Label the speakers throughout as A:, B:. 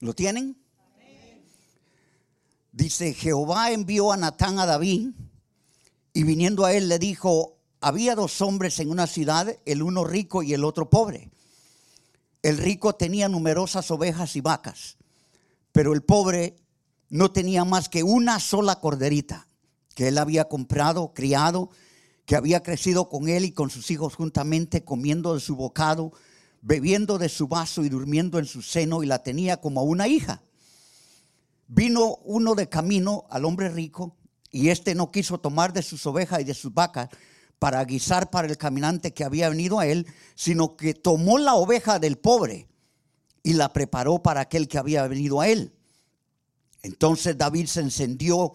A: ¿Lo tienen? Dice, Jehová envió a Natán a David y viniendo a él le dijo, había dos hombres en una ciudad, el uno rico y el otro pobre. El rico tenía numerosas ovejas y vacas, pero el pobre no tenía más que una sola corderita que él había comprado, criado, que había crecido con él y con sus hijos juntamente, comiendo de su bocado, bebiendo de su vaso y durmiendo en su seno, y la tenía como una hija. Vino uno de camino al hombre rico, y éste no quiso tomar de sus ovejas y de sus vacas para guisar para el caminante que había venido a él, sino que tomó la oveja del pobre y la preparó para aquel que había venido a él. Entonces David se encendió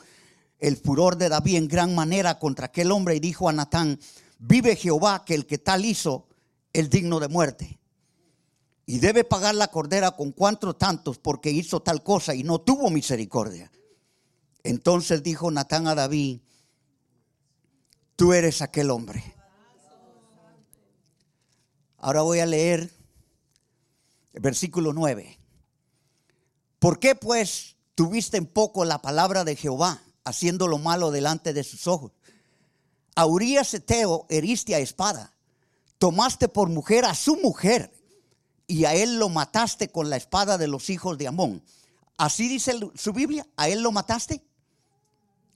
A: el furor de David en gran manera contra aquel hombre y dijo a Natán, vive Jehová que el que tal hizo es digno de muerte. Y debe pagar la cordera con cuatro tantos porque hizo tal cosa y no tuvo misericordia. Entonces dijo Natán a David, tú eres aquel hombre. Ahora voy a leer el versículo 9. ¿Por qué pues tuviste en poco la palabra de Jehová, haciendo lo malo delante de sus ojos? A Urias Eteo heriste a espada, tomaste por mujer a su mujer y a él lo mataste con la espada de los hijos de Amón. Así dice su Biblia, a él lo mataste.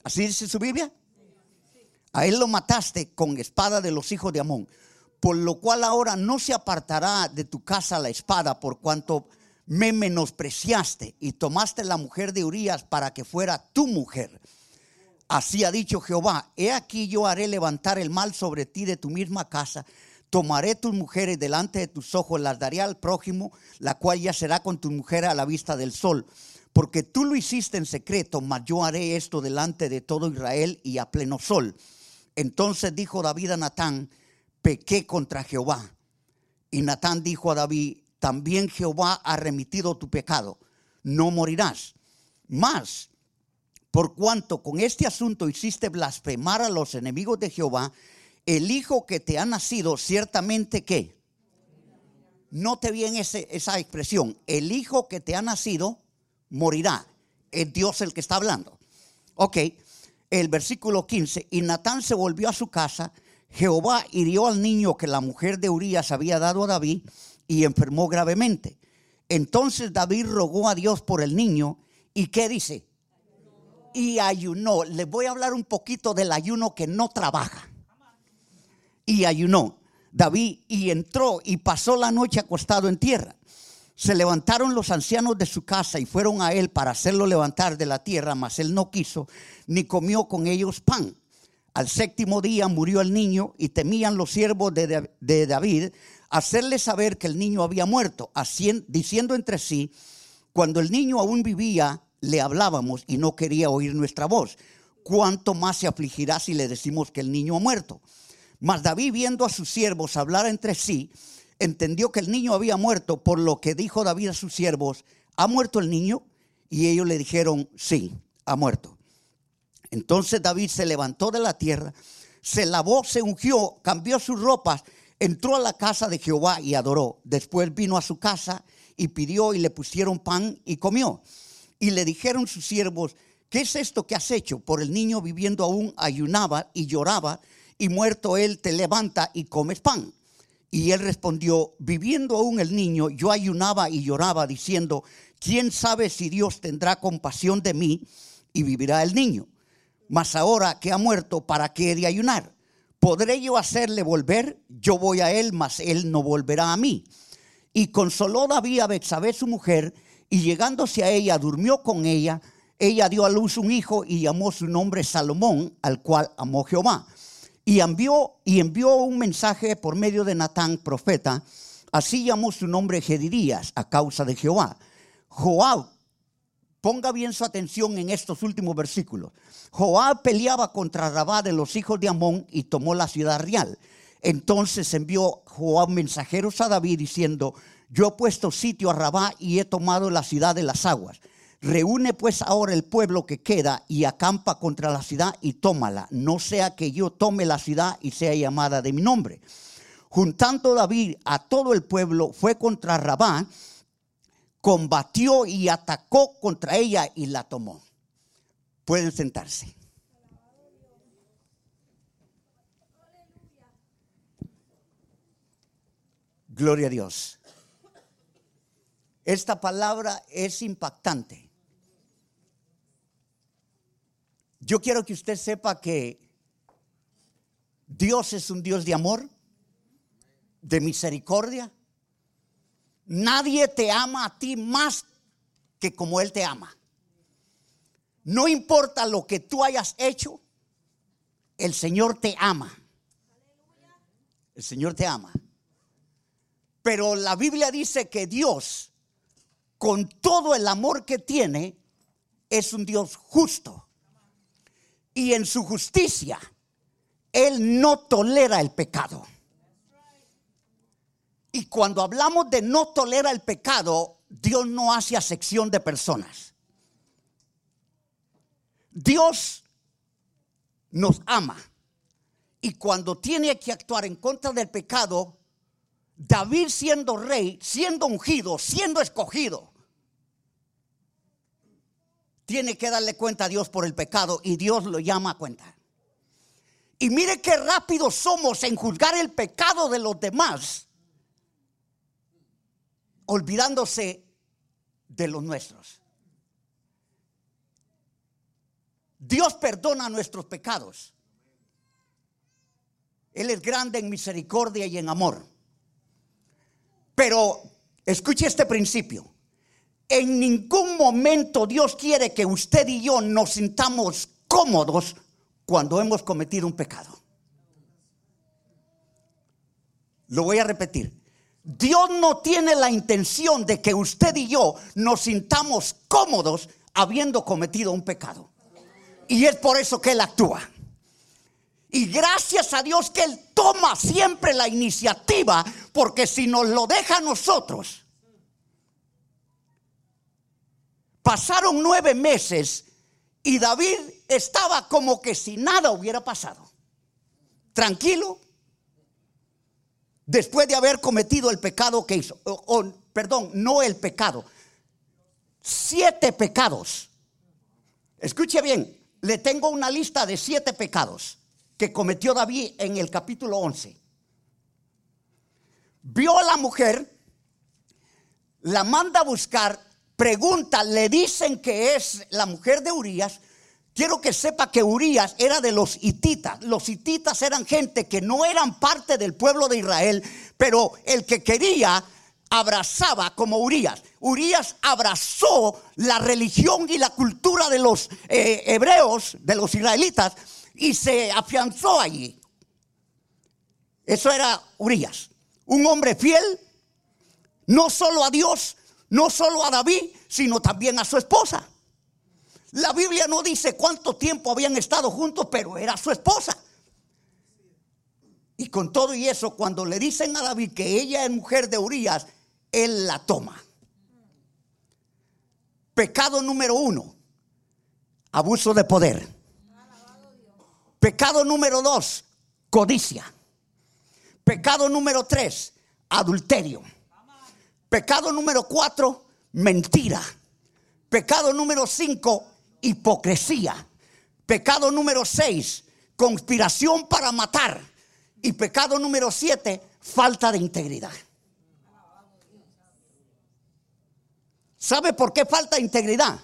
A: Así dice su Biblia. A él lo mataste con espada de los hijos de Amón, por lo cual ahora no se apartará de tu casa la espada, por cuanto me menospreciaste y tomaste la mujer de Urias para que fuera tu mujer. Así ha dicho Jehová, he aquí yo haré levantar el mal sobre ti de tu misma casa, tomaré tus mujeres delante de tus ojos, las daré al prójimo, la cual ya será con tu mujer a la vista del sol. Porque tú lo hiciste en secreto, mas yo haré esto delante de todo Israel y a pleno sol. Entonces dijo David a Natán, pequé contra Jehová. Y Natán dijo a David, también Jehová ha remitido tu pecado, no morirás. Mas, por cuanto con este asunto hiciste blasfemar a los enemigos de Jehová, el hijo que te ha nacido, ciertamente que, note bien ese, esa expresión, el hijo que te ha nacido morirá. Es Dios el que está hablando. Ok, el versículo 15, y Natán se volvió a su casa, Jehová hirió al niño que la mujer de Urias había dado a David y enfermó gravemente. Entonces David rogó a Dios por el niño y ¿qué dice? Y ayunó. Les voy a hablar un poquito del ayuno que no trabaja. Y ayunó David y entró y pasó la noche acostado en tierra. Se levantaron los ancianos de su casa y fueron a él para hacerlo levantar de la tierra, mas él no quiso, ni comió con ellos pan. Al séptimo día murió el niño y temían los siervos de, David hacerle saber que el niño había muerto, diciendo entre sí, cuando el niño aún vivía, le hablábamos y no quería oír nuestra voz. ¿Cuánto más se afligirá si le decimos que el niño ha muerto? Mas David, viendo a sus siervos hablar entre sí, entendió que el niño había muerto, por lo que dijo David a sus siervos, ¿ha muerto el niño? Y ellos le dijeron, sí, ha muerto. Entonces David se levantó de la tierra, se lavó, se ungió, cambió sus ropas, entró a la casa de Jehová y adoró. Después vino a su casa y pidió y le pusieron pan y comió. Y le dijeron sus siervos, ¿qué es esto que has hecho? Por el niño viviendo aún ayunaba y lloraba, y muerto él te levanta y comes pan. Y él respondió, viviendo aún el niño, yo ayunaba y lloraba diciendo, ¿quién sabe si Dios tendrá compasión de mí y vivirá el niño? Mas ahora que ha muerto, ¿para qué he de ayunar? ¿Podré yo hacerle volver? Yo voy a él, mas él no volverá a mí. Y consoló David a Betsabé su mujer, y llegándose a ella, durmió con ella. Ella dio a luz un hijo y llamó su nombre Salomón, al cual amó Jehová. Y envió, un mensaje por medio de Natán, profeta. Así llamó su nombre Gedidías a causa de Jehová. Joab, ponga bien su atención en estos últimos versículos. Joab peleaba contra Rabá de los hijos de Amón y tomó la ciudad real. Entonces envió Joab mensajeros a David diciendo, yo he puesto sitio a Rabá y he tomado la ciudad de las aguas. Reúne pues ahora el pueblo que queda y acampa contra la ciudad y tómala, no sea que yo tome la ciudad y sea llamada de mi nombre. Juntando David a todo el pueblo, fue contra Rabá combatió y atacó contra ella y la tomó. Pueden sentarse. Gloria a Dios. Esta palabra es impactante. Yo quiero que usted sepa que Dios es un Dios de amor, de misericordia. Nadie te ama a ti más que como Él te ama. No importa lo que tú hayas hecho, el Señor te ama. El Señor te ama. Pero la Biblia dice que Dios, con todo el amor que tiene, es un Dios justo. Y en su justicia, Él no tolera el pecado. Y cuando hablamos de no tolera el pecado, Dios no hace acepción de personas. Dios nos ama. Y cuando tiene que actuar en contra del pecado, David siendo rey, siendo ungido, siendo escogido, tiene que darle cuenta a Dios por el pecado y Dios lo llama a cuenta. Y mire qué rápido somos en juzgar el pecado de los demás, olvidándose de los nuestros. Dios perdona nuestros pecados. Él es grande en misericordia y en amor. Pero escuche este principio. En ningún momento Dios quiere que usted y yo nos sintamos cómodos cuando hemos cometido un pecado. Lo voy a repetir. Dios no tiene la intención de que usted y yo nos sintamos cómodos habiendo cometido un pecado. Y es por eso que Él actúa. Y gracias a Dios que Él toma siempre la iniciativa, porque si nos lo deja a nosotros, pasaron nueve meses y David estaba como que si nada hubiera pasado. Tranquilo. Después de haber cometido el pecado que hizo. perdón, no el pecado. Siete pecados. Escuche bien, le tengo una lista de siete pecados que cometió David en el capítulo 11. Vio a la mujer, la manda a buscar, pregunta, le dicen que es la mujer de Urias. Quiero que sepa que Urias era de los hititas. Los hititas eran gente que no eran parte del pueblo de Israel, pero el que quería abrazaba como Urias. Urias abrazó la religión y la cultura de los eh, hebreos, de los israelitas, y se afianzó allí. Eso era Urias, un hombre fiel, no solo a Dios, no solo a David, sino también a su esposa. La Biblia no dice cuánto tiempo habían estado juntos, pero era su esposa. Y con todo y eso, cuando le dicen a David que ella es mujer de Urias, él la toma. Pecado número uno, abuso de poder. Pecado número dos, codicia. Pecado número tres, adulterio. Pecado número cuatro, mentira. Pecado número cinco, hipocresía. Pecado número seis, conspiración para matar. Y pecado número siete, falta de integridad. ¿Sabe por qué falta integridad?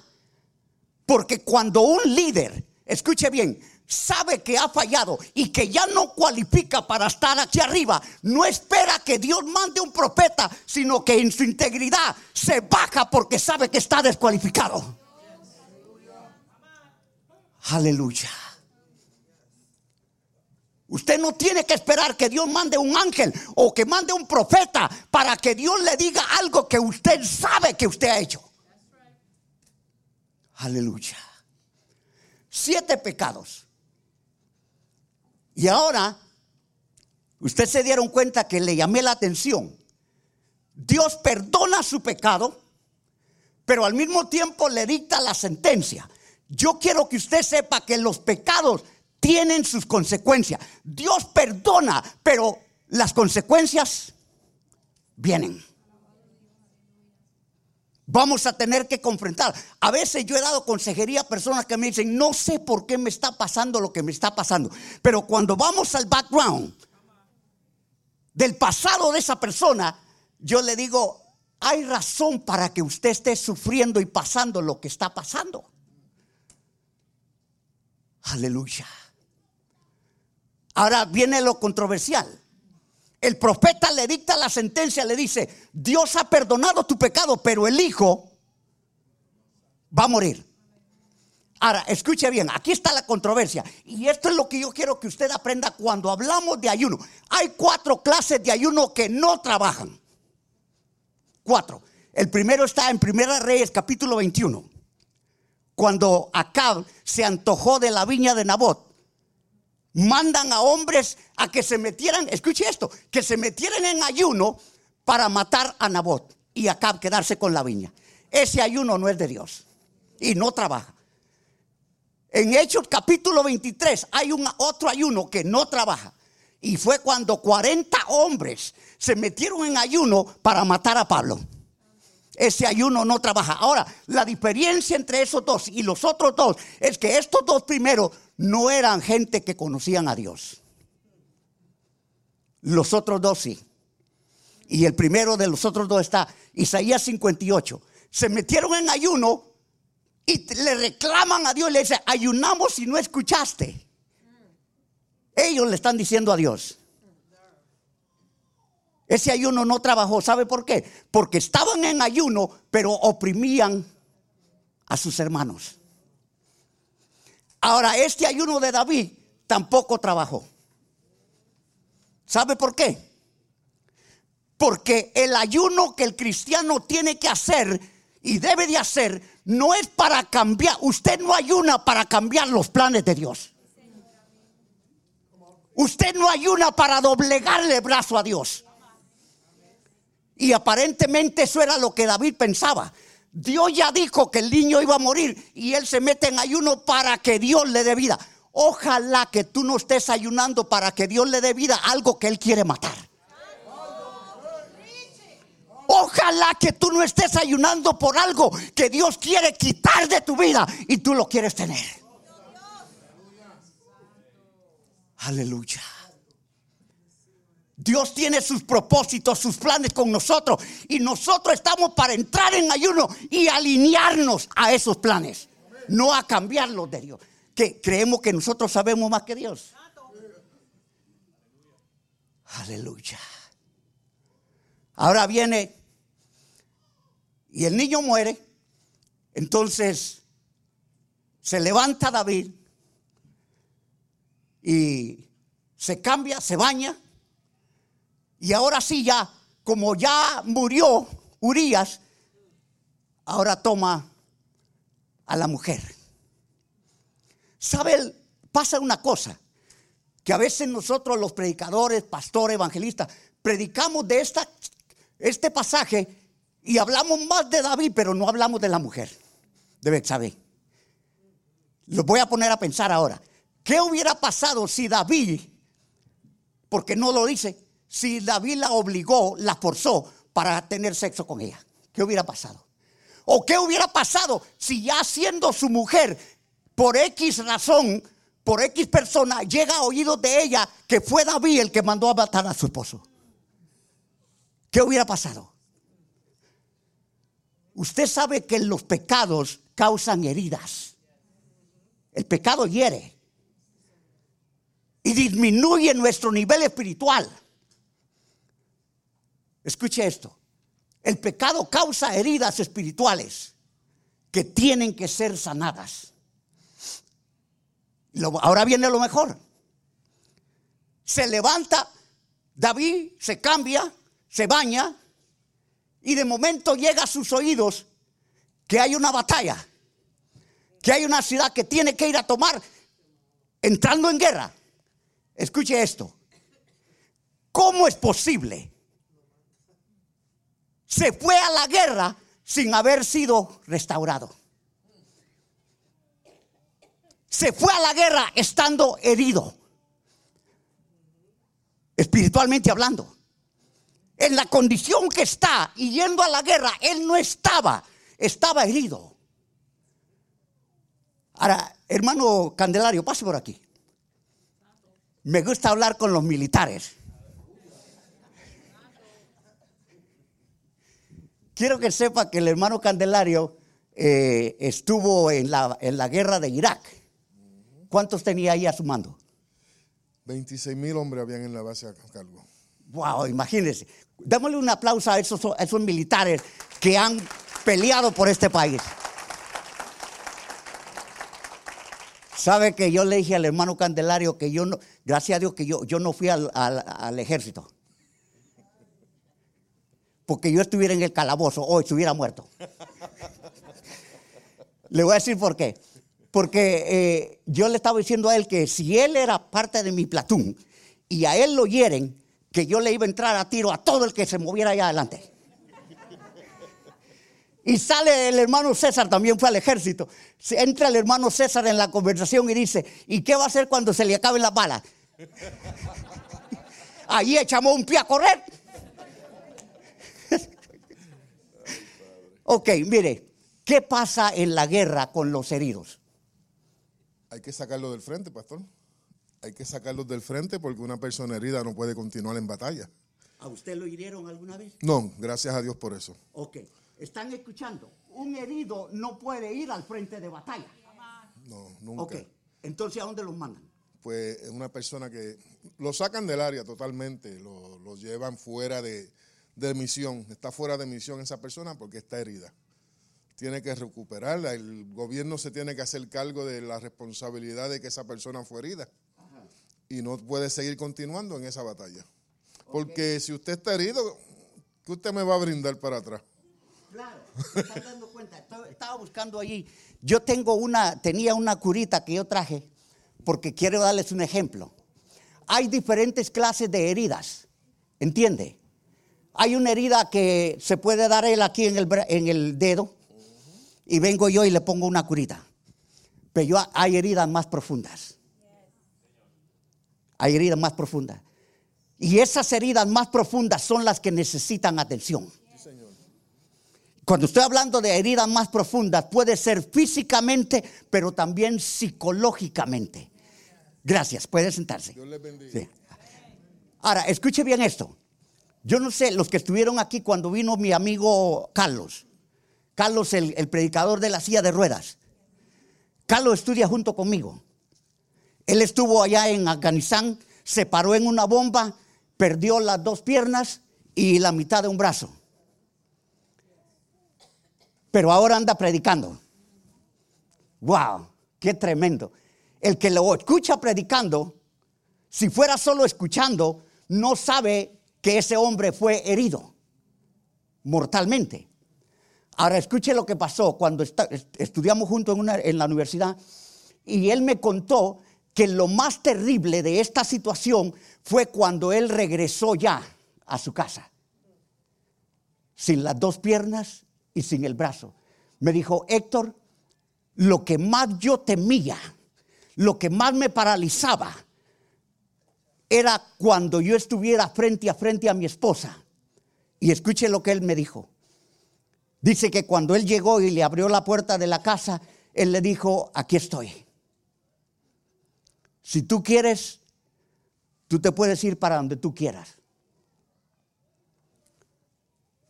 A: Porque cuando un líder, escuche bien, sabe que ha fallado y que ya no cualifica para estar aquí arriba, no espera que Dios mande un profeta, sino que en su integridad se baja porque sabe que está descualificado. Aleluya. Usted no tiene que esperar que Dios mande un ángel o que mande un profeta para que Dios le diga algo que usted sabe que usted ha hecho. Aleluya. Siete pecados. Y ahora, usted se dieron cuenta que le llamé la atención. Dios perdona su pecado, pero al mismo tiempo le dicta la sentencia. Yo quiero que usted sepa que los pecados tienen sus consecuencias. Dios perdona, pero las consecuencias vienen. Vamos a tener que confrontar. A veces yo he dado consejería a personas que me dicen, no sé por qué me está pasando lo que me está pasando. Pero cuando vamos al background del pasado de esa persona, yo le digo, hay razón para que usted esté sufriendo y pasando lo que está pasando. Aleluya. Ahora viene lo controversial. El profeta le dicta la sentencia, le dice, Dios ha perdonado tu pecado, pero el hijo va a morir. Ahora, escuche bien, aquí está la controversia. Y esto es lo que yo quiero que usted aprenda cuando hablamos de ayuno. Hay cuatro clases de ayuno que no trabajan. Cuatro. El primero está en Primera Reyes, capítulo 21. Cuando Acab se antojó de la viña de Nabot mandan a hombres a que se metieran, escuche esto, que se metieran en ayuno para matar a Nabot y acá quedarse con la viña. Ese ayuno no es de Dios y no trabaja. En Hechos capítulo 23 hay un otro ayuno que no trabaja. Y fue cuando 40 hombres se metieron en ayuno para matar a Pablo. Ese ayuno no trabaja. Ahora, la diferencia entre esos dos y los otros dos es que estos dos primeros no eran gente que conocían a Dios. Los otros dos sí. Y el primero de los otros dos está Isaías 58. Se metieron en ayuno y le reclaman a Dios y le dicen, ayunamos y no escuchaste. Ellos le están diciendo a Dios. Ese ayuno no trabajó. ¿Sabe por qué? Porque estaban en ayuno, pero oprimían a sus hermanos. Ahora, este ayuno de David tampoco trabajó. ¿Sabe por qué? Porque el ayuno que el cristiano tiene que hacer y debe de hacer no es para cambiar. Usted no ayuna para cambiar los planes de Dios. Usted no ayuna para doblegarle el brazo a Dios. Y aparentemente eso era lo que David pensaba. Dios ya dijo que el niño iba a morir y él se mete en ayuno para que Dios le dé vida. Ojalá que tú no estés ayunando para que Dios le dé vida algo que él quiere matar. Ojalá que tú no estés ayunando por algo que Dios quiere quitar de tu vida y tú lo quieres tener. Aleluya. Dios tiene sus propósitos, sus planes con nosotros y nosotros estamos para entrar en ayuno y alinearnos a esos planes, no a cambiarlos de Dios. Que creemos que nosotros sabemos más que Dios. Aleluya. Ahora viene y el niño muere, entonces se levanta David y se cambia, se baña y ahora sí ya, como ya murió Urias, ahora toma a la mujer. ¿Sabe? Pasa una cosa, que a veces nosotros los predicadores, pastores, evangelistas, predicamos de esta, este pasaje y hablamos más de David, pero no hablamos de la mujer, de saber. Lo voy a poner a pensar ahora. ¿Qué hubiera pasado si David, porque no lo dice, si David la obligó, la forzó para tener sexo con ella? ¿Qué hubiera pasado? ¿O qué hubiera pasado si ya siendo su mujer, por X razón, por X persona, llega a oídos de ella que fue David el que mandó a matar a su esposo? ¿Qué hubiera pasado? Usted sabe que los pecados causan heridas. El pecado hiere y disminuye nuestro nivel espiritual. Escuche esto. El pecado causa heridas espirituales que tienen que ser sanadas. ahora viene lo mejor. Se levanta, David se cambia, se baña y de momento llega a sus oídos que hay una batalla, que hay una ciudad que tiene que ir a tomar entrando en guerra. Escuche esto. ¿Cómo es posible se fue a la guerra sin haber sido restaurado. Se fue a la guerra estando herido, espiritualmente hablando. En la condición que está y yendo a la guerra, él no estaba estaba herido. Ahora, hermano Candelario, pase por aquí. Me gusta hablar con los militares. Quiero que sepa que el hermano Candelario eh, estuvo en la, en la guerra de Irak. ¿Cuántos tenía ahí a su mando?
B: 26 mil hombres habían en la base a cargo.
A: Wow, imagínense. Démosle un aplauso a esos, a esos militares que han peleado por este país. Sabe que yo le dije al hermano Candelario que yo no, gracias a Dios que yo, yo no fui al, al- al ejército. Porque yo estuviera en el calabozo, hoy estuviera muerto. Le voy a decir por qué. Porque eh, yo le estaba diciendo a él que si él era parte de mi platón y a él lo hieren, que yo le iba a entrar a tiro a todo el que se moviera allá adelante. Y sale el hermano César, también fue al ejército. Entra el hermano César en la conversación y dice, ¿y qué va a hacer cuando se le acaben las balas? Allí echamos un pie a correr. Ok, mire, ¿qué pasa en la guerra con los heridos?
B: Hay que sacarlos del frente, pastor. Hay que sacarlos del frente porque una persona herida no puede continuar en batalla.
A: ¿A usted lo hirieron alguna vez?
B: No, gracias a Dios por eso.
A: Ok, están escuchando. Un herido no puede ir al frente de batalla.
B: No, nunca.
A: Ok, entonces ¿a dónde los mandan?
B: Pues es una persona que lo sacan del área totalmente, lo, lo llevan fuera de, de misión. Está fuera de misión esa persona porque está herida. Tiene que recuperarla. El gobierno se tiene que hacer cargo de la responsabilidad de que esa persona fue herida. Y no puede seguir continuando en esa batalla. Porque si usted está herido, ¿qué usted me va a brindar para atrás?
A: Claro, se están dando cuenta. Estaba buscando allí. Yo tengo una, tenía una curita que yo traje porque quiero darles un ejemplo. Hay diferentes clases de heridas, ¿entiende? Hay una herida que se puede dar él aquí en el, bra- en el dedo y vengo yo y le pongo una curita. Pero yo, hay heridas más profundas. Hay heridas más profundas. Y esas heridas más profundas son las que necesitan atención. Cuando estoy hablando de heridas más profundas, puede ser físicamente, pero también psicológicamente. Gracias, puede sentarse.
B: Dios les bendiga.
A: Sí. Ahora, escuche bien esto. Yo no sé, los que estuvieron aquí cuando vino mi amigo Carlos, Carlos el, predicador de la silla de ruedas. Carlos estudia junto conmigo. Él estuvo allá en Afganistán, se paró en una bomba, perdió las dos piernas y la mitad de un brazo. Pero ahora anda predicando. ¡Wow! ¡Qué tremendo! El que lo escucha predicando, si fuera solo escuchando, no sabe que ese hombre fue herido mortalmente. Ahora escuche lo que pasó cuando esta- est- estudiamos juntos en, una- en la universidad y él me contó que lo más terrible de esta situación fue cuando él regresó ya a su casa, sin las dos piernas y sin el brazo. Me dijo, Héctor, lo que más yo temía, lo que más me paralizaba, era cuando yo estuviera frente a frente a mi esposa. Y escuche lo que él me dijo. Dice que cuando él llegó y le abrió la puerta de la casa, él le dijo, aquí estoy. Si tú quieres, tú te puedes ir para donde tú quieras.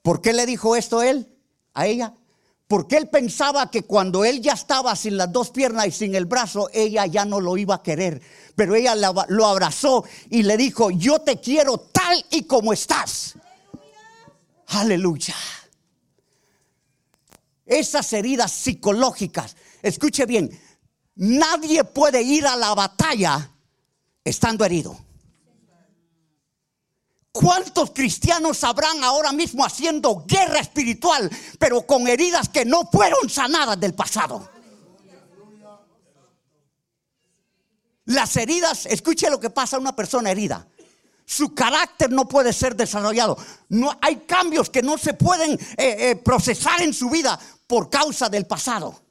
A: ¿Por qué le dijo esto él a ella? Porque él pensaba que cuando él ya estaba sin las dos piernas y sin el brazo, ella ya no lo iba a querer. Pero ella la- lo abrazó y le dijo, yo te quiero tal y como estás. Aleluya. Esas heridas psicológicas, escuche bien, nadie puede ir a la batalla estando herido. ¿Cuántos cristianos habrán ahora mismo haciendo guerra espiritual, pero con heridas que no fueron sanadas del pasado? Las heridas, escuche lo que pasa a una persona herida. Su carácter no puede ser desarrollado. No, hay cambios que no se pueden eh, eh, procesar en su vida por causa del pasado.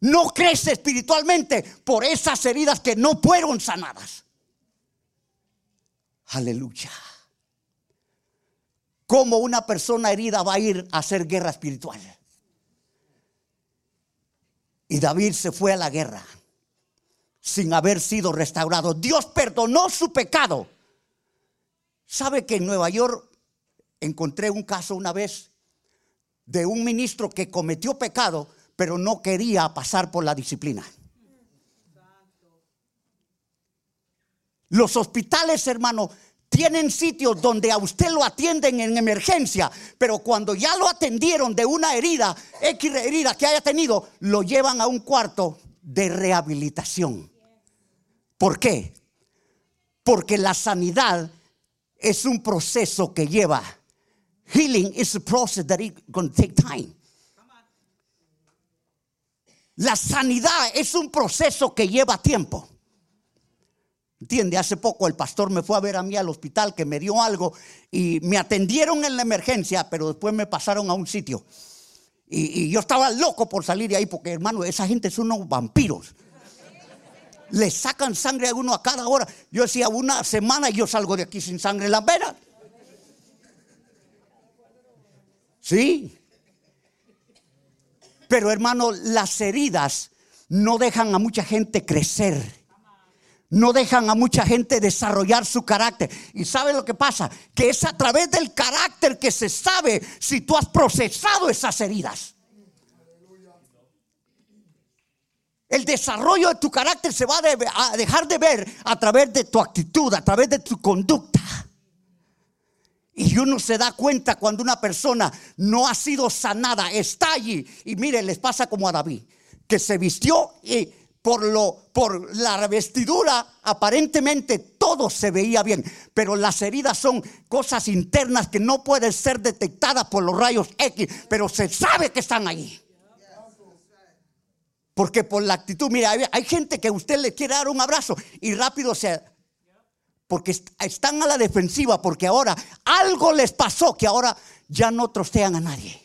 A: No crece espiritualmente por esas heridas que no fueron sanadas. Aleluya. ¿Cómo una persona herida va a ir a hacer guerra espiritual? Y David se fue a la guerra sin haber sido restaurado. Dios perdonó su pecado. ¿Sabe que en Nueva York encontré un caso una vez de un ministro que cometió pecado, pero no quería pasar por la disciplina? Los hospitales, hermano, tienen sitios donde a usted lo atienden en emergencia, pero cuando ya lo atendieron de una herida, X herida que haya tenido, lo llevan a un cuarto de rehabilitación. ¿Por qué? Porque la sanidad es un proceso que lleva. Healing is a process that is going to take time. La sanidad es un proceso que lleva tiempo. ¿Entiende? Hace poco el pastor me fue a ver a mí al hospital que me dio algo y me atendieron en la emergencia, pero después me pasaron a un sitio. Y, yo estaba loco por salir de ahí porque, hermano, esa gente son unos vampiros. Le sacan sangre a uno a cada hora. Yo decía, una semana y yo salgo de aquí sin sangre en la venas. Sí. Pero hermano, las heridas no dejan a mucha gente crecer no dejan a mucha gente desarrollar su carácter. ¿Y sabe lo que pasa? Que es a través del carácter que se sabe si tú has procesado esas heridas. El desarrollo de tu carácter se va a dejar de ver a través de tu actitud, a través de tu conducta. Y uno se da cuenta cuando una persona no ha sido sanada, está allí. Y mire, les pasa como a David, que se vistió y por, lo, por la vestidura, aparentemente todo se veía bien, pero las heridas son cosas internas que no pueden ser detectadas por los rayos X, pero se sabe que están ahí. Porque por la actitud, mira, hay, gente que usted le quiere dar un abrazo y rápido se... Porque están a la defensiva, porque ahora algo les pasó que ahora ya no trostean a nadie.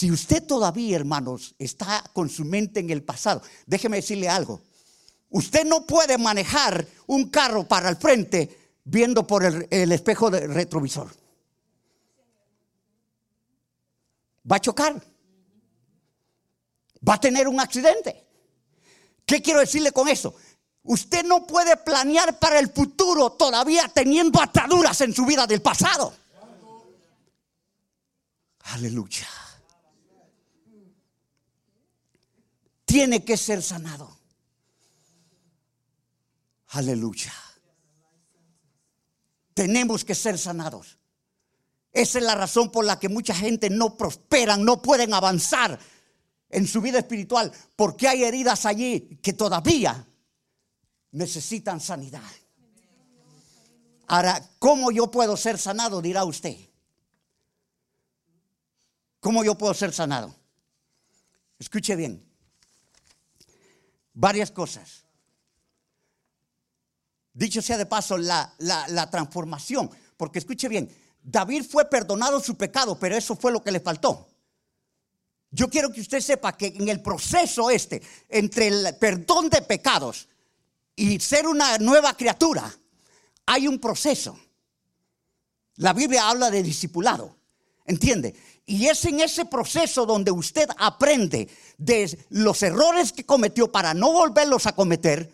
A: Si usted todavía, hermanos, está con su mente en el pasado, déjeme decirle algo. Usted no puede manejar un carro para el frente viendo por el, espejo de retrovisor. Va a chocar. Va a tener un accidente. ¿Qué quiero decirle con eso? Usted no puede planear para el futuro todavía teniendo ataduras en su vida del pasado. Aleluya. Tiene que ser sanado. Aleluya. Tenemos que ser sanados. Esa es la razón por la que mucha gente no prosperan, no pueden avanzar en su vida espiritual, porque hay heridas allí que todavía necesitan sanidad. Ahora, ¿cómo yo puedo ser sanado? Dirá usted. ¿Cómo yo puedo ser sanado? Escuche bien varias cosas. Dicho sea de paso, la, transformación, porque escuche bien, David fue perdonado su pecado, pero eso fue lo que le faltó. Yo quiero que usted sepa que en el proceso este, entre el perdón de pecados y ser una nueva criatura, hay un proceso. La Biblia habla de discipulado, ¿entiende? Y es en ese proceso donde usted aprende de los errores que cometió para no volverlos a cometer.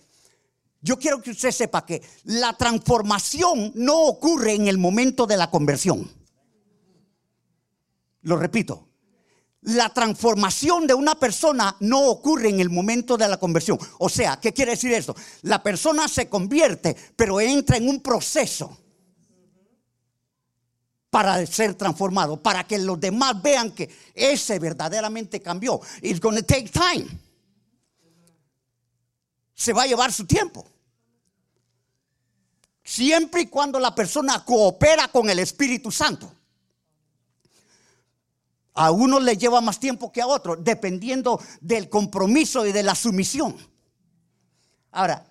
A: Yo quiero que usted sepa que la transformación no ocurre en el momento de la conversión. Lo repito, la transformación de una persona no ocurre en el momento de la conversión. O sea, ¿qué quiere decir esto? La persona se convierte, pero entra en un proceso para ser transformado, para que los demás vean que ese verdaderamente cambió. It's going to take time. Se va a llevar su tiempo. Siempre y cuando la persona coopera con el Espíritu Santo. A uno le lleva más tiempo que a otro, dependiendo del compromiso y de la sumisión. Ahora,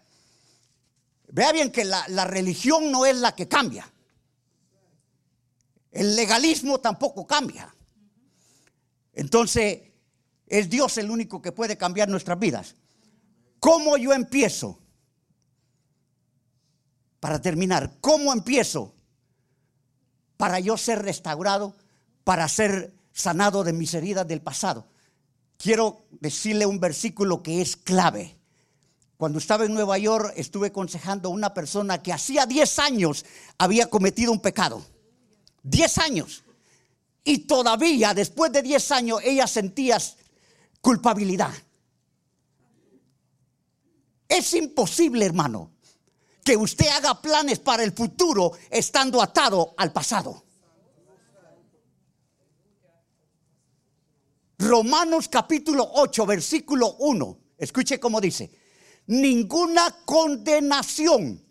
A: vea bien que la, la religión no es la que cambia. El legalismo tampoco cambia. Entonces, es Dios el único que puede cambiar nuestras vidas. ¿Cómo yo empiezo? Para terminar, ¿cómo empiezo para yo ser restaurado, para ser sanado de mis heridas del pasado? quiero decirle un versículo que es clave. Cuando estaba en Nueva York estuve aconsejando a una persona que hacía 10 años había cometido un pecado. 10 años. Y todavía, después de 10 años, ella sentía culpabilidad. Es imposible, hermano, que usted haga planes para el futuro estando atado al pasado. Romanos capítulo 8, versículo 1. Escuche cómo dice. Ninguna condenación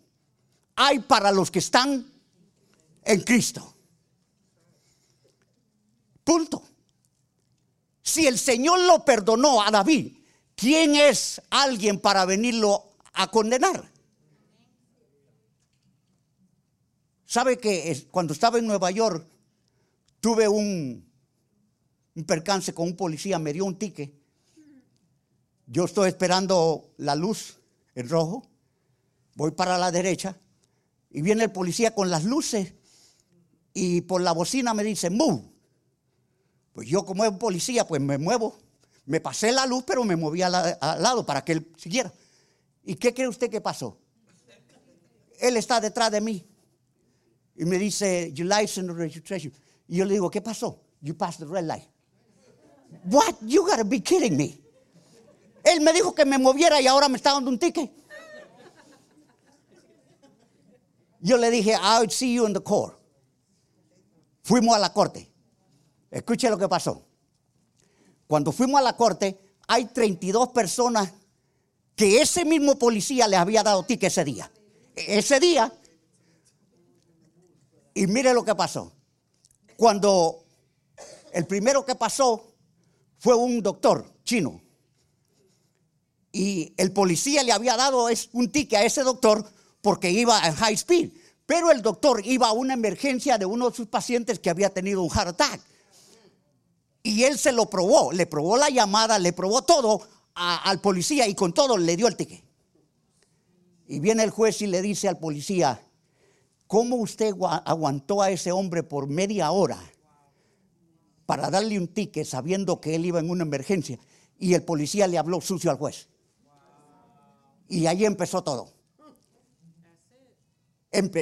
A: hay para los que están en Cristo. Punto. Si el Señor lo perdonó a David, ¿quién es alguien para venirlo a condenar? ¿Sabe que cuando estaba en Nueva York tuve un, percance con un policía, me dio un ticket. Yo estoy esperando la luz en rojo, voy para la derecha y viene el policía con las luces y por la bocina me dice, move. Pues yo como es policía, pues me muevo. Me pasé la luz, pero me moví al, lado para que él siguiera. ¿Y qué cree usted que pasó? Él está detrás de mí. Y me dice, your license registration. Y yo le digo, ¿qué pasó? You passed the red light. What? You gotta be kidding me. Él me dijo que me moviera y ahora me está dando un ticket. Yo le dije, I'll see you in the court. Fuimos a la corte. Escuche lo que pasó. Cuando fuimos a la corte, hay 32 personas que ese mismo policía le había dado ticket ese día. Ese día. Y mire lo que pasó. Cuando el primero que pasó fue un doctor chino. Y el policía le había dado un ticket a ese doctor porque iba en high speed. Pero el doctor iba a una emergencia de uno de sus pacientes que había tenido un heart attack. Y él se lo probó, le probó la llamada, le probó todo al policía y con todo le dio el ticket. Y viene el juez y le dice al policía, ¿cómo usted aguantó a ese hombre por media hora para darle un ticket sabiendo que él iba en una emergencia? Y el policía le habló sucio al juez. Y ahí empezó todo.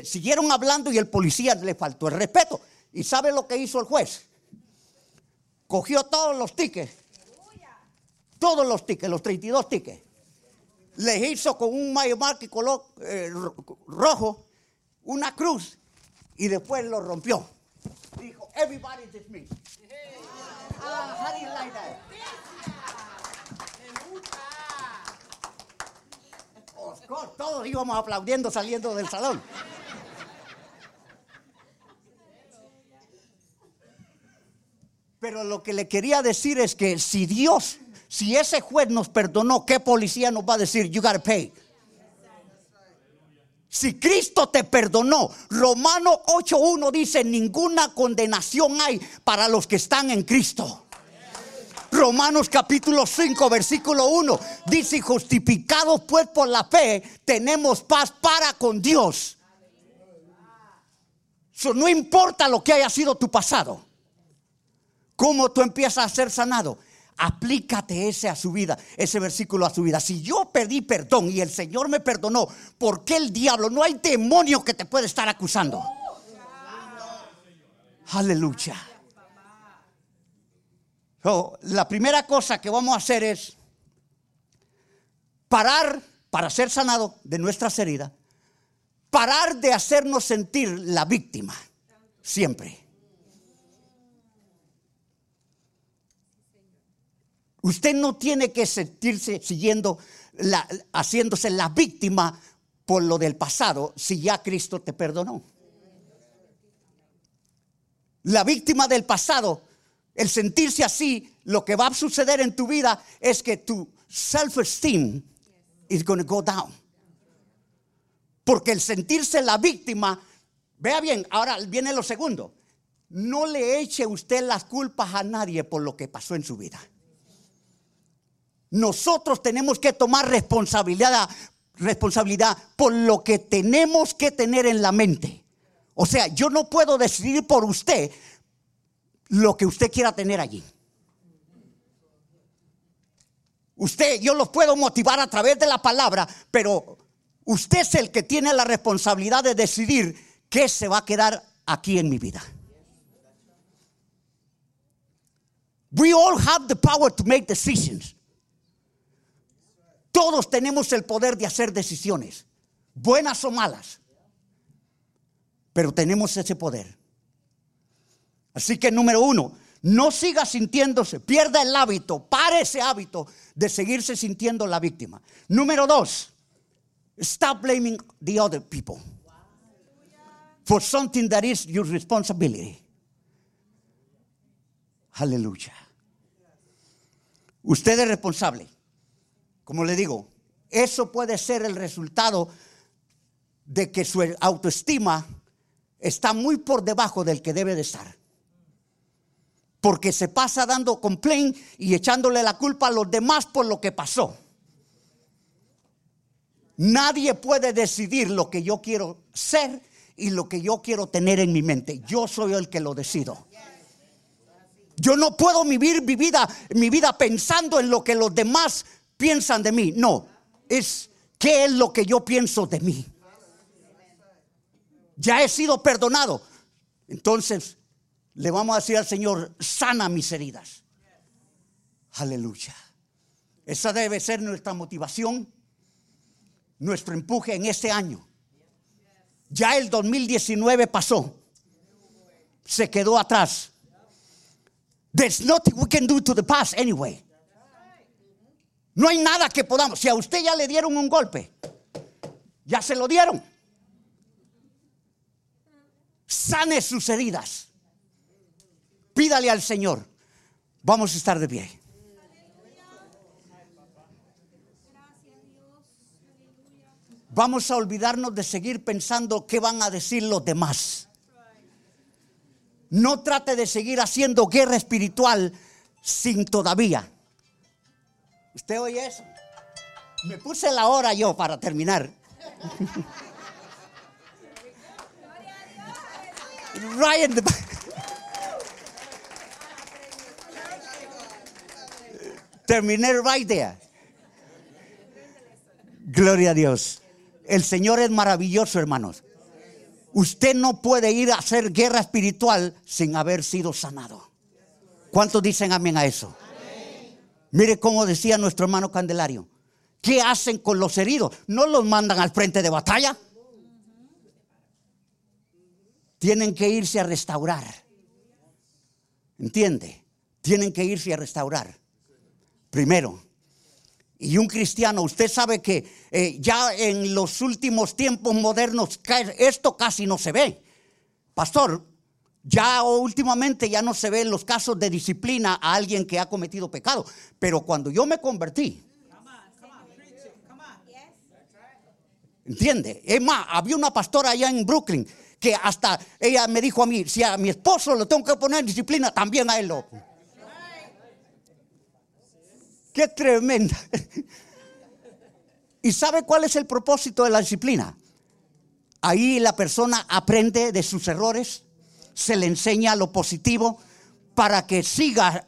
A: siguieron hablando y el policía le faltó el respeto. ¿Y sabe lo que hizo el juez? Cogió todos los tickets. Todos los tickets, los 32 tickets. Les hizo con un mayo marque color eh, rojo una cruz y después lo rompió. Dijo, everybody dismissed. Ah, how do you like that? todos íbamos aplaudiendo saliendo del salón. Pero lo que le quería decir es que si Dios, si ese juez nos perdonó, ¿qué policía nos va a decir? You gotta pay. Si Cristo te perdonó, Romano 8.1 dice, ninguna condenación hay para los que están en Cristo. Romanos capítulo 5, versículo 1 dice, justificados pues por la fe, tenemos paz para con Dios. no importa lo que haya sido tu pasado. ¿Cómo tú empiezas a ser sanado? Aplícate ese a su vida, ese versículo a su vida. Si yo pedí perdón y el Señor me perdonó, ¿por qué el diablo? No hay demonio que te puede estar acusando. Aleluya. la primera cosa que vamos a hacer es parar para ser sanado de nuestras heridas, parar de hacernos sentir la víctima siempre. Usted no tiene que sentirse siguiendo, haciéndose la víctima por lo del pasado si ya Cristo te perdonó. La víctima del pasado, el sentirse así, lo que va a suceder en tu vida es que tu self-esteem is going to go down. Porque el sentirse la víctima, vea bien, ahora viene lo segundo. No le eche usted las culpas a nadie por lo que pasó en su vida nosotros tenemos que tomar responsabilidad, responsabilidad por lo que tenemos que tener en la mente. O sea, yo no puedo decidir por usted lo que usted quiera tener allí. Usted, yo los puedo motivar a través de la palabra, pero usted es el que tiene la responsabilidad de decidir qué se va a quedar aquí en mi vida. We all have the power to make decisions. Todos tenemos el poder de hacer decisiones, buenas o malas, pero tenemos ese poder. Así que número uno, no siga sintiéndose, pierda el hábito, pare ese hábito de seguirse sintiendo la víctima. Número dos, stop blaming the other people for something that is your responsibility. Aleluya. Usted es responsable. Como le digo, eso puede ser el resultado de que su autoestima está muy por debajo del que debe de estar. Porque se pasa dando complaint y echándole la culpa a los demás por lo que pasó. Nadie puede decidir lo que yo quiero ser y lo que yo quiero tener en mi mente. Yo soy el que lo decido. Yo no puedo vivir mi vida, mi vida pensando en lo que los demás piensan de mí. No, es qué es lo que yo pienso de mí. Ya he sido perdonado. Entonces le vamos a decir al Señor, sana mis heridas. Aleluya. Esa debe ser nuestra motivación, nuestro empuje en este año. Ya el 2019 pasó, se quedó atrás. There's nothing we can do to the past anyway. No hay nada que podamos. Si a usted ya le dieron un golpe, ya se lo dieron. Sane sus heridas. Pídale al Señor. Vamos a estar de pie. Vamos a olvidarnos de seguir pensando qué van a decir los demás. No trate de seguir haciendo guerra espiritual sin todavía. ¿Usted oye eso? Me puse la hora yo para terminar. Ryan, terminé right there. Gloria a Dios. El Señor es maravilloso, hermanos. Usted no puede ir a hacer guerra espiritual sin haber sido sanado. ¿Cuántos dicen amén a eso? Mire cómo decía nuestro hermano Candelario. ¿Qué hacen con los heridos? No los mandan al frente de batalla. Tienen que irse a restaurar. ¿Entiende? Tienen que irse a restaurar. Primero, y un cristiano, usted sabe que eh, ya en los últimos tiempos modernos esto casi no se ve. Pastor, ya últimamente ya no se ven los casos de disciplina a alguien que ha cometido pecado. Pero cuando yo me convertí, ¿entiende? Es más, había una pastora allá en Brooklyn que hasta ella me dijo a mí, si a mi esposo le tengo que poner disciplina, también a él lo. Qué tremenda. ¿Y sabe cuál es el propósito de la disciplina? Ahí la persona aprende de sus errores, se le enseña lo positivo para que siga.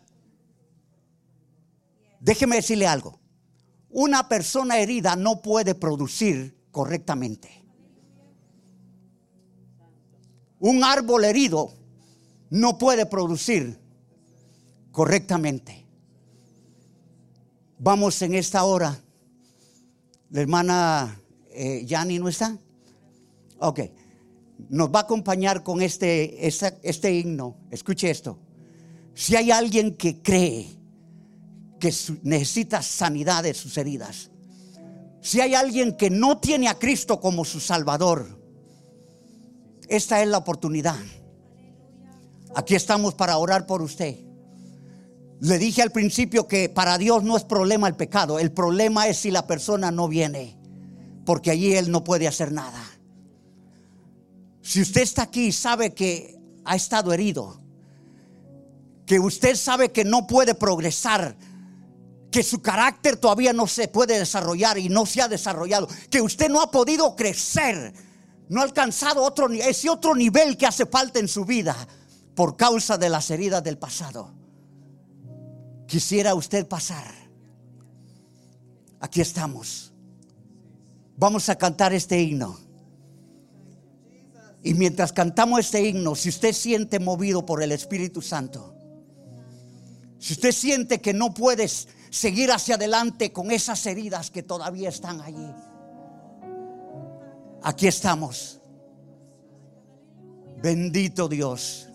A: Déjeme decirle algo. Una persona herida no puede producir correctamente. Un árbol herido no puede producir correctamente. Vamos en esta hora. La hermana eh, Yani no está. Ok. Nos va a acompañar con este, este himno. Escuche esto. Si hay alguien que cree que necesita sanidad de sus heridas, si hay alguien que no tiene a Cristo como su Salvador, esta es la oportunidad. Aquí estamos para orar por usted. Le dije al principio que para Dios no es problema el pecado, el problema es si la persona no viene, porque allí Él no puede hacer nada. Si usted está aquí y sabe que ha estado herido, que usted sabe que no puede progresar, que su carácter todavía no se puede desarrollar y no se ha desarrollado, que usted no ha podido crecer, no ha alcanzado otro, ese otro nivel que hace falta en su vida por causa de las heridas del pasado. Quisiera usted pasar. Aquí estamos. Vamos a cantar este himno. Y mientras cantamos este himno, si usted siente movido por el Espíritu Santo, si usted siente que no puedes seguir hacia adelante con esas heridas que todavía están allí, aquí estamos. Bendito Dios.